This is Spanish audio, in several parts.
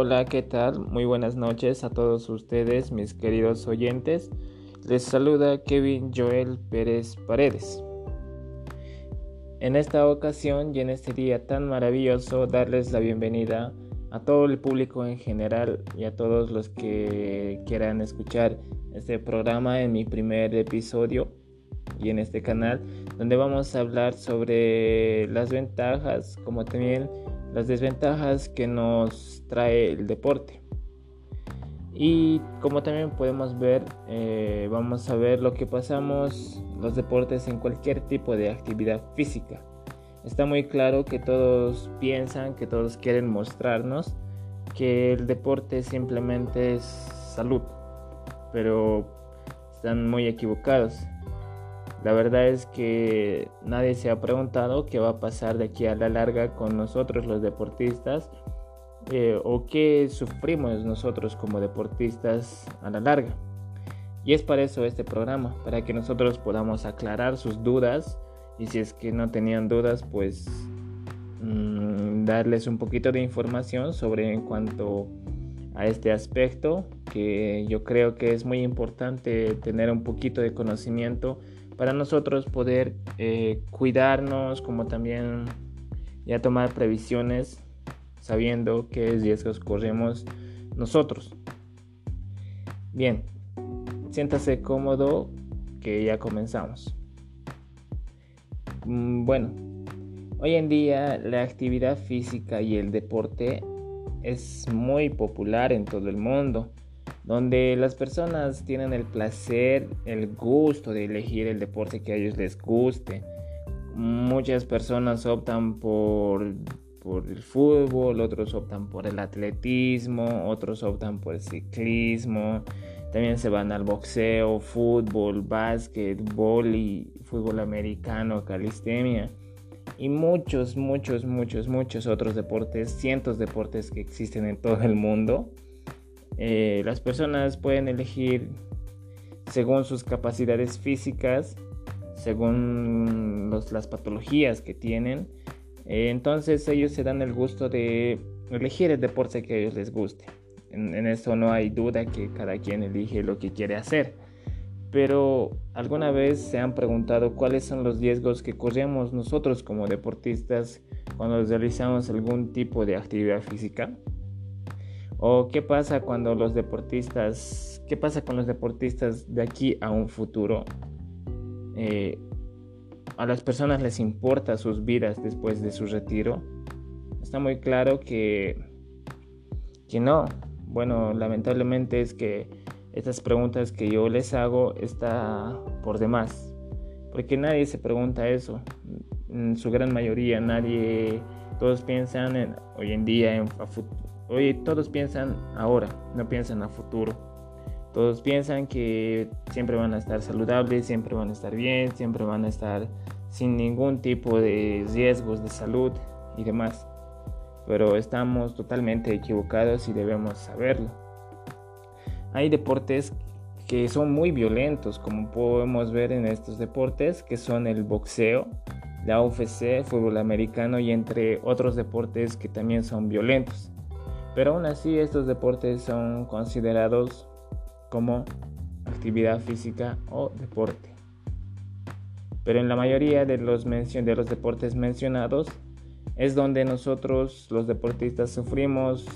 Hola, ¿qué tal? Muy buenas noches a todos ustedes, mis queridos oyentes. Les saluda Kevin Joel Pérez Paredes. En esta ocasión y en este día tan maravilloso, darles la bienvenida a todo el público en general y a todos los que quieran escuchar este programa en mi primer episodio y en este canal, donde vamos a hablar sobre las ventajas como también las desventajas que nos trae el deporte. Y como también podemos ver, eh, vamos a ver lo que pasamos los deportes en cualquier tipo de actividad física. Está muy claro que todos piensan, que todos quieren mostrarnos que el deporte simplemente es salud, pero están muy equivocados. La verdad es que nadie se ha preguntado qué va a pasar de aquí a la larga con nosotros los deportistas eh, o qué sufrimos nosotros como deportistas a la larga. Y es para eso este programa, para que nosotros podamos aclarar sus dudas y si es que no tenían dudas, pues mm, darles un poquito de información sobre en cuanto a este aspecto que yo creo que es muy importante tener un poquito de conocimiento para nosotros poder eh, cuidarnos, como también ya tomar previsiones sabiendo qué riesgos corremos nosotros. Bien, siéntase cómodo que ya comenzamos. Mm, bueno, hoy en día la actividad física y el deporte es muy popular en todo el mundo donde las personas tienen el placer, el gusto de elegir el deporte que a ellos les guste. Muchas personas optan por, el fútbol, otros optan por el atletismo, otros optan por el ciclismo. También se van al boxeo, fútbol, básquet, y fútbol americano, calistenia y muchos, muchos, muchos, muchos otros deportes, cientos de deportes que existen en todo el mundo. Eh, las personas pueden elegir según sus capacidades físicas, según las patologías que tienen. Eh, entonces ellos se dan el gusto de elegir el deporte que a ellos les guste. En, en eso no hay duda que cada quien elige lo que quiere hacer. Pero alguna vez se han preguntado cuáles son los riesgos que corremos nosotros como deportistas cuando realizamos algún tipo de actividad física. ¿O qué pasa cuando los deportistas, qué pasa con los deportistas de aquí a un futuro? Eh, a las personas les importa sus vidas después de su retiro. Está muy claro que, que no. Bueno, lamentablemente es que estas preguntas que yo les hago está por demás. Porque nadie se pregunta eso. En su gran mayoría nadie, todos piensan en, hoy en día en, Hoy todos piensan ahora, no piensan a futuro. Todos piensan que siempre van a estar saludables, siempre van a estar bien, siempre van a estar sin ningún tipo de riesgos de salud y demás. Pero estamos totalmente equivocados y debemos saberlo. Hay deportes que son muy violentos, como podemos ver en estos deportes, que son el boxeo, la UFC, fútbol americano y entre otros deportes que también son violentos. Pero aún así estos deportes son considerados como actividad física o deporte. Pero en la mayoría de los, de los deportes mencionados es donde nosotros los deportistas sufrimos,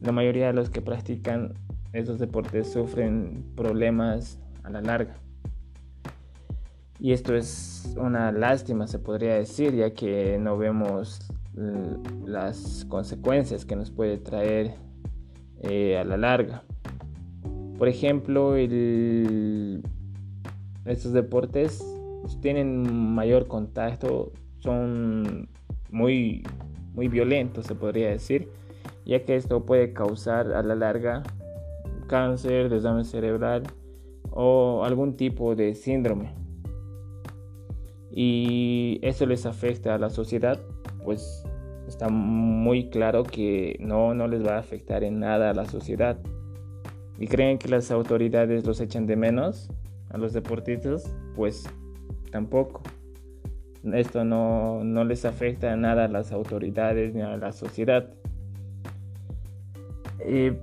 la mayoría de los que practican estos deportes sufren problemas a la larga. Y esto es una lástima, se podría decir, ya que no vemos las consecuencias que nos puede traer eh, a la larga. Por ejemplo, estos deportes tienen mayor contacto, son muy, muy violentos, se podría decir, ya que esto puede causar a la larga cáncer, desdame cerebral o algún tipo de síndrome. Y eso les afecta a la sociedad pues está muy claro que no, no les va a afectar en nada a la sociedad. ¿Y creen que las autoridades los echan de menos a los deportistas? Pues tampoco. Esto no, no les afecta nada a las autoridades ni a la sociedad.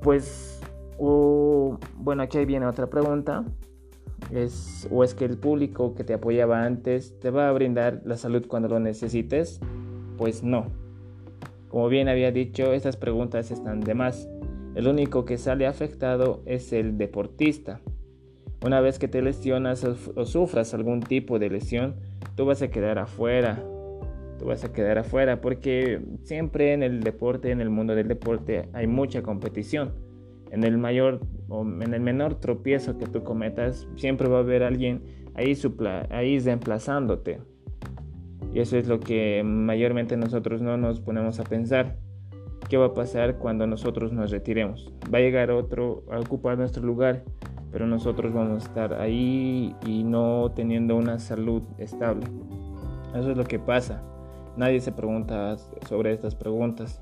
pues, bueno, aquí viene otra pregunta. ¿O es que el público que te apoyaba antes te va a brindar la salud cuando lo necesites? Pues no. Como bien había dicho, estas preguntas están de más. El único que sale afectado es el deportista. Una vez que te lesionas o sufras algún tipo de lesión, tú vas a quedar afuera. Tú vas a quedar afuera porque siempre en el deporte, en el mundo del deporte, hay mucha competición. En el mayor o en el menor tropiezo que tú cometas, siempre va a haber alguien ahí, ahí reemplazándote. Y eso es lo que mayormente nosotros no nos ponemos a pensar. ¿Qué va a pasar cuando nosotros nos retiremos? Va a llegar otro a ocupar nuestro lugar pero nosotros vamos a estar ahí y no teniendo una salud estable. Eso es lo que pasa. Nadie se pregunta sobre estas preguntas.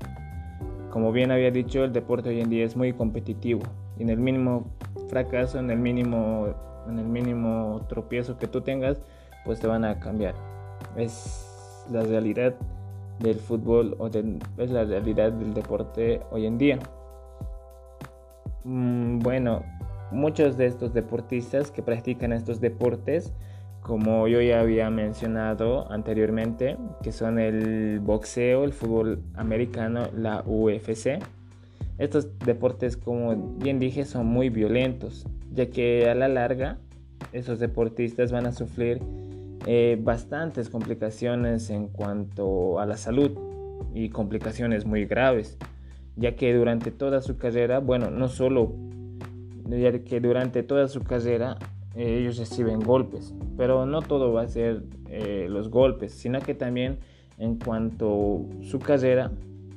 Como bien había dicho, el deporte hoy en día es muy competitivo y en el mínimo fracaso, en el mínimo, en el mínimo tropiezo que tú tengas, pues te van a cambiar. Es la realidad del fútbol o es la realidad del deporte hoy en día. Mm, bueno, muchos de estos deportistas que practican estos deportes, como yo ya había mencionado anteriormente, que son el boxeo, el fútbol americano, la UFC. Estos deportes, como bien dije, son muy violentos, ya que a la larga esos deportistas van a sufrir eh, bastantes complicaciones en cuanto a la salud y complicaciones muy graves, ya que durante toda su carrera, bueno, no solo ya que durante toda su carrera eh, ellos reciben golpes, pero no todo va a ser eh, los golpes, sino que también en cuanto a su carrera,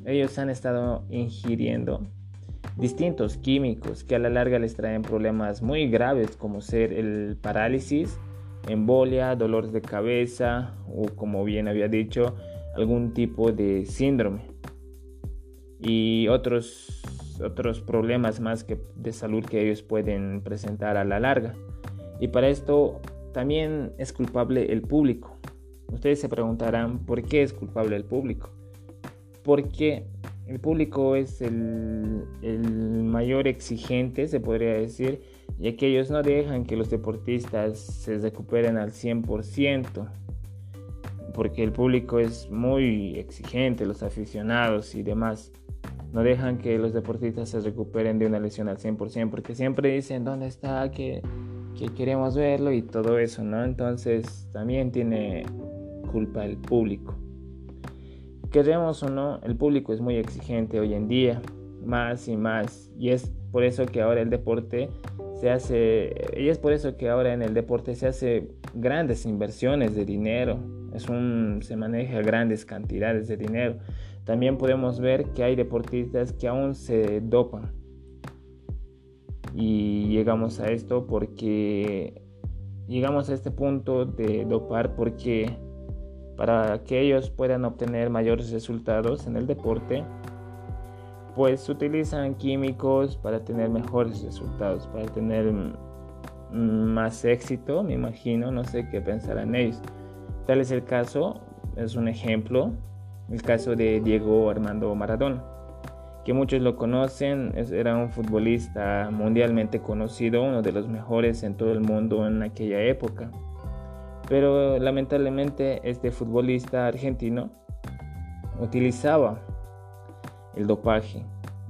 ellos han estado ingiriendo distintos químicos que a la larga les traen problemas muy graves como ser el parálisis, embolia, dolores de cabeza o como bien había dicho, algún tipo de síndrome y otros otros problemas más que de salud que ellos pueden presentar a la larga. Y para esto también es culpable el público. Ustedes se preguntarán por qué es culpable el público. Porque el público es el, mayor exigente, se podría decir, ya que ellos no dejan que los deportistas se recuperen al 100%, porque el público es muy exigente, los aficionados y demás no dejan que los deportistas se recuperen de una lesión al 100%, porque siempre dicen dónde está, que queremos verlo y todo eso, ¿no? Entonces también tiene culpa el público. Queremos o no, el público es muy exigente hoy en día, más y más, y es por eso que ahora el deporte se hace, y es por eso que ahora en el deporte se hace grandes inversiones de dinero, es un, se maneja grandes cantidades de dinero. También podemos ver que hay deportistas que aún se dopan. Y llegamos a esto porque llegamos a este punto de dopar porque para que ellos puedan obtener mayores resultados en el deporte, pues utilizan químicos para tener mejores resultados, para tener más éxito, me imagino, no sé qué pensarán ellos. Tal es el caso, es un ejemplo el caso de Diego Armando Maradona, que muchos lo conocen, era un futbolista mundialmente conocido, uno de los mejores en todo el mundo en aquella época. Pero lamentablemente este futbolista argentino utilizaba el dopaje.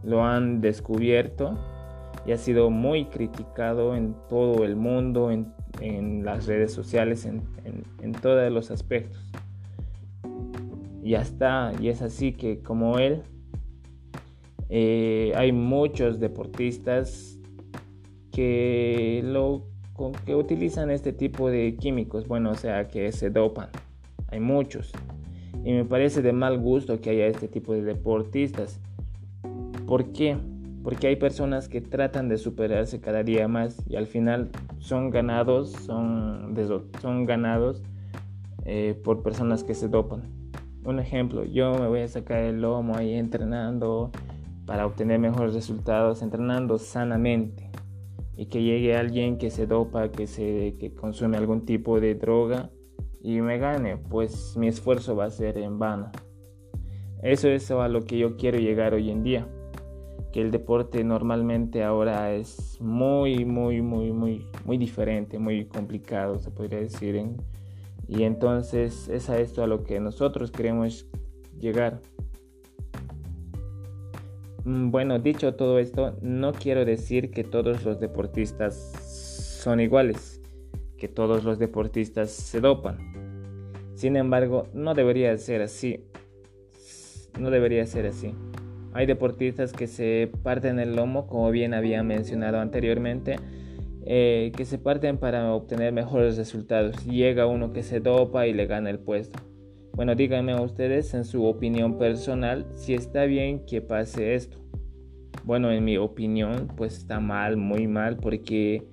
Lo han descubierto y ha sido muy criticado en todo el mundo, en, las redes sociales, en, en todos los aspectos y ya está. Y es así que como él, eh, hay muchos deportistas que, lo, que utilizan este tipo de químicos, bueno, o sea, que se dopan. Hay muchos. Y me parece de mal gusto que haya este tipo de deportistas. ¿Por qué? Porque hay personas que tratan de superarse cada día más y al final son ganados, son, ganados eh, por personas que se dopan un ejemplo, yo me voy a sacar el lomo ahí entrenando para obtener mejores resultados, entrenando sanamente. Y que llegue alguien que se dopa, que, se, que consume algún tipo de droga y me gane, pues mi esfuerzo va a ser en vano. Eso es a lo que yo quiero llegar hoy en día. que el deporte normalmente ahora es muy, muy, muy, muy, muy diferente, muy complicado, se podría decir. y entonces es a esto a lo que nosotros queremos llegar. Mm, bueno, dicho todo esto, no quiero decir que todos los deportistas son iguales, que todos los deportistas se dopan. Sin embargo, no debería ser así. No debería ser así. Hay deportistas que se parten el lomo, como bien había mencionado anteriormente, eh, que se parten para obtener mejores resultados. Llega uno que se dopa y le gana el puesto. Bueno, díganme a ustedes en su opinión personal si está bien que pase esto. Bueno, en mi opinión, pues está mal, muy mal, porque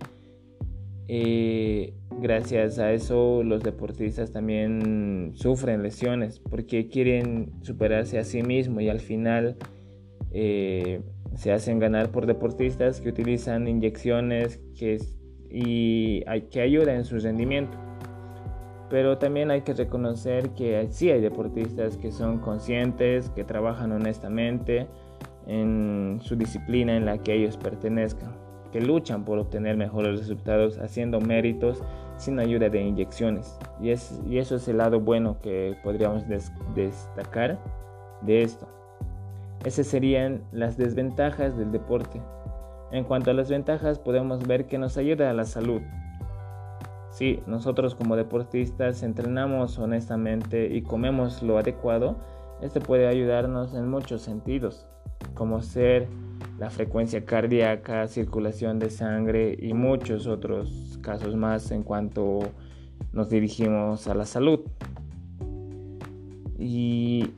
eh, gracias a eso los deportistas también sufren lesiones, porque quieren superarse a sí mismos y al final eh, se hacen ganar por deportistas que utilizan inyecciones que, y, que ayudan en su rendimiento pero también hay que reconocer que sí hay deportistas que son conscientes, que trabajan honestamente en su disciplina en la que ellos pertenezcan, que luchan por obtener mejores resultados haciendo méritos sin ayuda de inyecciones. Y, es, y eso es el lado bueno que podríamos destacar de esto. Esas serían las desventajas del deporte. En cuanto a las ventajas, podemos ver que nos ayuda a la salud, si nosotros como deportistas entrenamos honestamente y comemos lo adecuado, esto puede ayudarnos en muchos sentidos, como ser la frecuencia cardíaca, circulación de sangre y muchos otros casos más en cuanto nos dirigimos a la salud. Y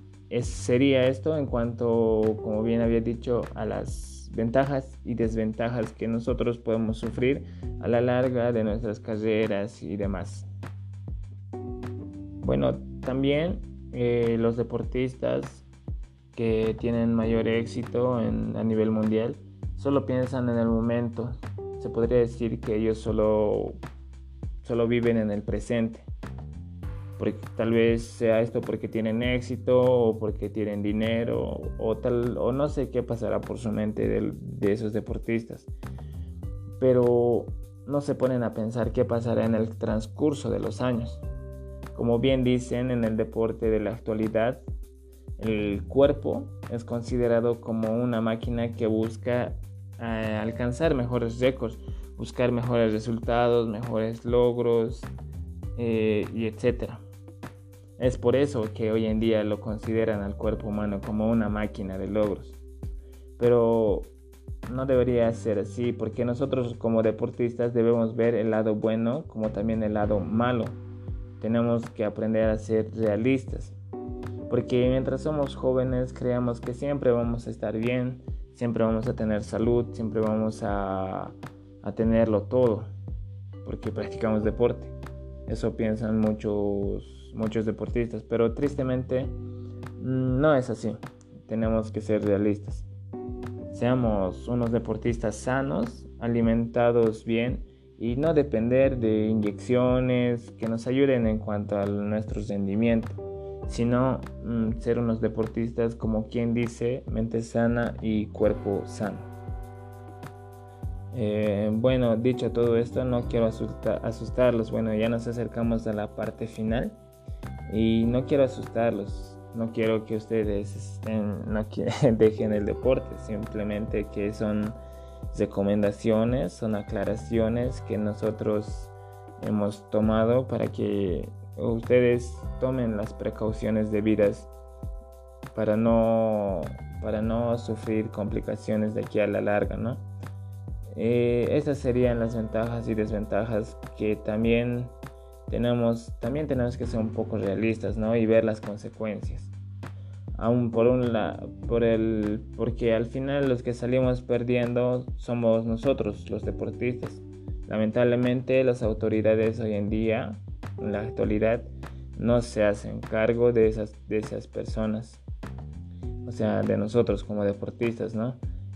sería esto en cuanto, como bien había dicho, a las ventajas y desventajas que nosotros podemos sufrir a la larga de nuestras carreras y demás. Bueno, también eh, los deportistas que tienen mayor éxito a nivel mundial solo piensan en el momento. Se podría decir que ellos solo, solo viven en el presente porque tal vez sea esto porque tienen éxito o porque tienen dinero o tal o no sé qué pasará por su mente de, de esos deportistas. Pero no se ponen a pensar qué pasará en el transcurso de los años. Como bien dicen en el deporte de la actualidad el cuerpo es considerado como una máquina que busca eh, alcanzar mejores récords buscar mejores resultados mejores logros eh, y etcétera es por eso que hoy en día lo consideran al cuerpo humano como una máquina de logros. Pero no debería ser así porque nosotros como deportistas debemos ver el lado bueno como también el lado malo. Tenemos que aprender a ser realistas. Porque mientras somos jóvenes creemos que siempre vamos a estar bien, siempre vamos a tener salud, siempre vamos a, a tenerlo todo. Porque practicamos deporte. Eso piensan muchos muchos deportistas, pero tristemente mm, no es así. Tenemos que ser realistas. Seamos unos deportistas sanos, alimentados bien y no depender de inyecciones que nos ayuden en cuanto a nuestro rendimiento, sino mm, ser unos deportistas como quien dice, mente sana y cuerpo sano. Eh, bueno, dicho todo esto, no quiero asustarlos. Bueno, ya nos acercamos a la parte final. Y no quiero asustarlos, no quiero que ustedes estén, no dejen el deporte, simplemente que son recomendaciones, son aclaraciones que nosotros hemos tomado para que ustedes tomen las precauciones debidas para no, para no sufrir complicaciones de aquí a la larga, ¿no? Eh, esas serían las ventajas y desventajas que también tenemos, también tenemos que ser un poco realistas, ¿no? Y ver las consecuencias. Aún por un lado, por el, porque al final los que salimos perdiendo somos nosotros, los deportistas. Lamentablemente las autoridades hoy en día, en la actualidad, no se hacen cargo de esas, de esas personas. O sea, de nosotros como deportistas, ¿no?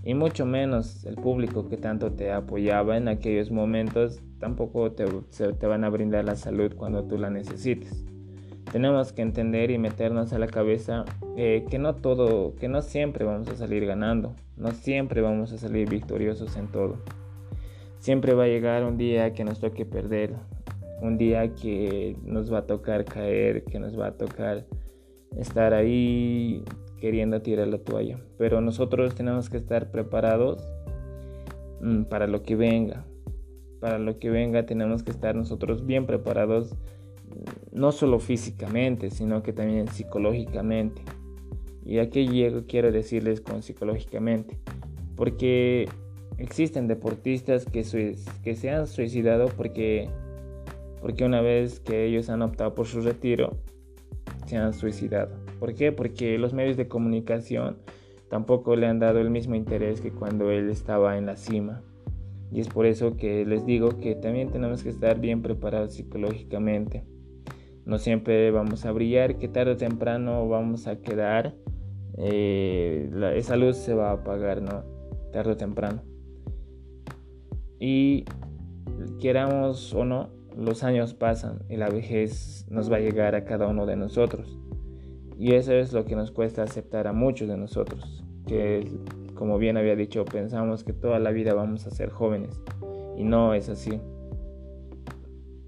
Y mucho menos el público que tanto te apoyaba en aquellos momentos tampoco te, te, van a brindar la salud cuando tú la necesites. tenemos que entender y meternos a la cabeza eh, que no todo, que no siempre vamos a salir ganando, no siempre vamos a salir victoriosos en todo. Siempre va a llegar un día que nos toque perder, un día que nos va a tocar caer, que nos va a tocar estar ahí queriendo tirar la toalla. Pero nosotros tenemos que estar preparados mm, para lo que venga. Para lo que venga tenemos que estar nosotros bien preparados no solo físicamente, sino que también psicológicamente. Y aquí llego, quiero decirles con psicológicamente, porque existen deportistas que, que se han suicidado porque, porque una vez que ellos han optado por su retiro, se han suicidado. ¿Por qué? Porque los medios de comunicación tampoco le han dado el mismo interés que cuando él estaba en la cima. Y es por eso que les digo que también tenemos que estar bien preparados psicológicamente no siempre vamos a brillar, que tarde o temprano vamos a quedar, eh, esa luz se va a apagar, ¿no? Tarde o temprano. Y queramos o no, los años pasan y la vejez nos va a llegar a cada uno de nosotros. Y eso es lo que nos cuesta aceptar a muchos de nosotros, que como bien había dicho, pensamos que toda la vida vamos a ser jóvenes y no es así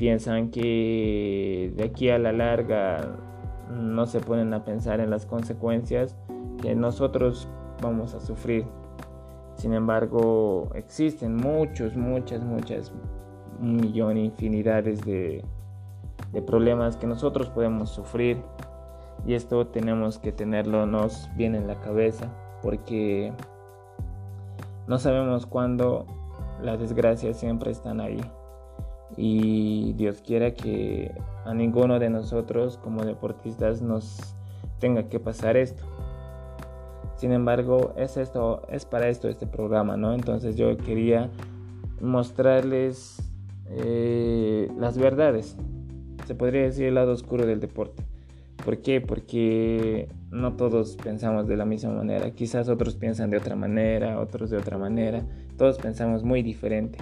piensan que de aquí a la larga no se ponen a pensar en las consecuencias que nosotros vamos a sufrir. Sin embargo, existen muchos, muchas, muchas, un millón, infinidades de, de problemas que nosotros podemos sufrir. Y esto tenemos que tenerlo nos bien en la cabeza porque no sabemos cuándo las desgracias siempre están ahí y Dios quiera que a ninguno de nosotros como deportistas nos tenga que pasar esto. Sin embargo, es esto, es para esto este programa, ¿no? Entonces yo quería mostrarles eh, las verdades. Se podría decir el lado oscuro del deporte. ¿Por qué? Porque no todos pensamos de la misma manera. Quizás otros piensan de otra manera, otros de otra manera. Todos pensamos muy diferente.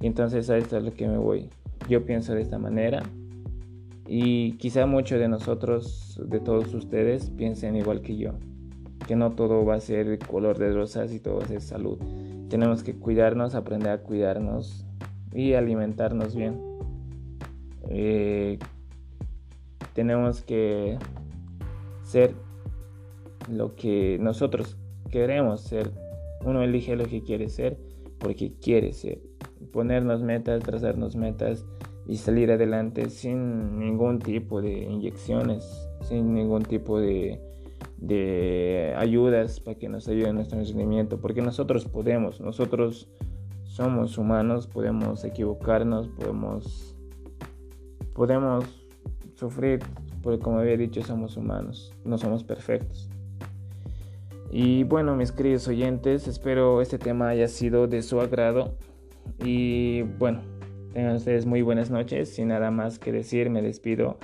Y entonces a esto es lo que me voy. Yo pienso de esta manera. Y quizá muchos de nosotros, de todos ustedes, piensen igual que yo. Que no todo va a ser color de rosas y todo va a ser salud. Tenemos que cuidarnos, aprender a cuidarnos y alimentarnos bien. Eh, tenemos que ser lo que nosotros queremos ser. Uno elige lo que quiere ser porque quiere ser ponernos metas, trazarnos metas y salir adelante sin ningún tipo de inyecciones, sin ningún tipo de, de ayudas para que nos ayuden en nuestro rendimiento, porque nosotros podemos, nosotros somos humanos, podemos equivocarnos, podemos, podemos sufrir, porque como había dicho, somos humanos, no somos perfectos. Y bueno, mis queridos oyentes, espero este tema haya sido de su agrado. Y bueno, tengan ustedes muy buenas noches. Sin nada más que decir, me despido.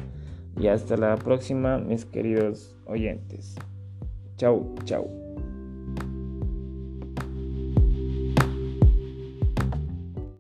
Y hasta la próxima, mis queridos oyentes. Chau, chau.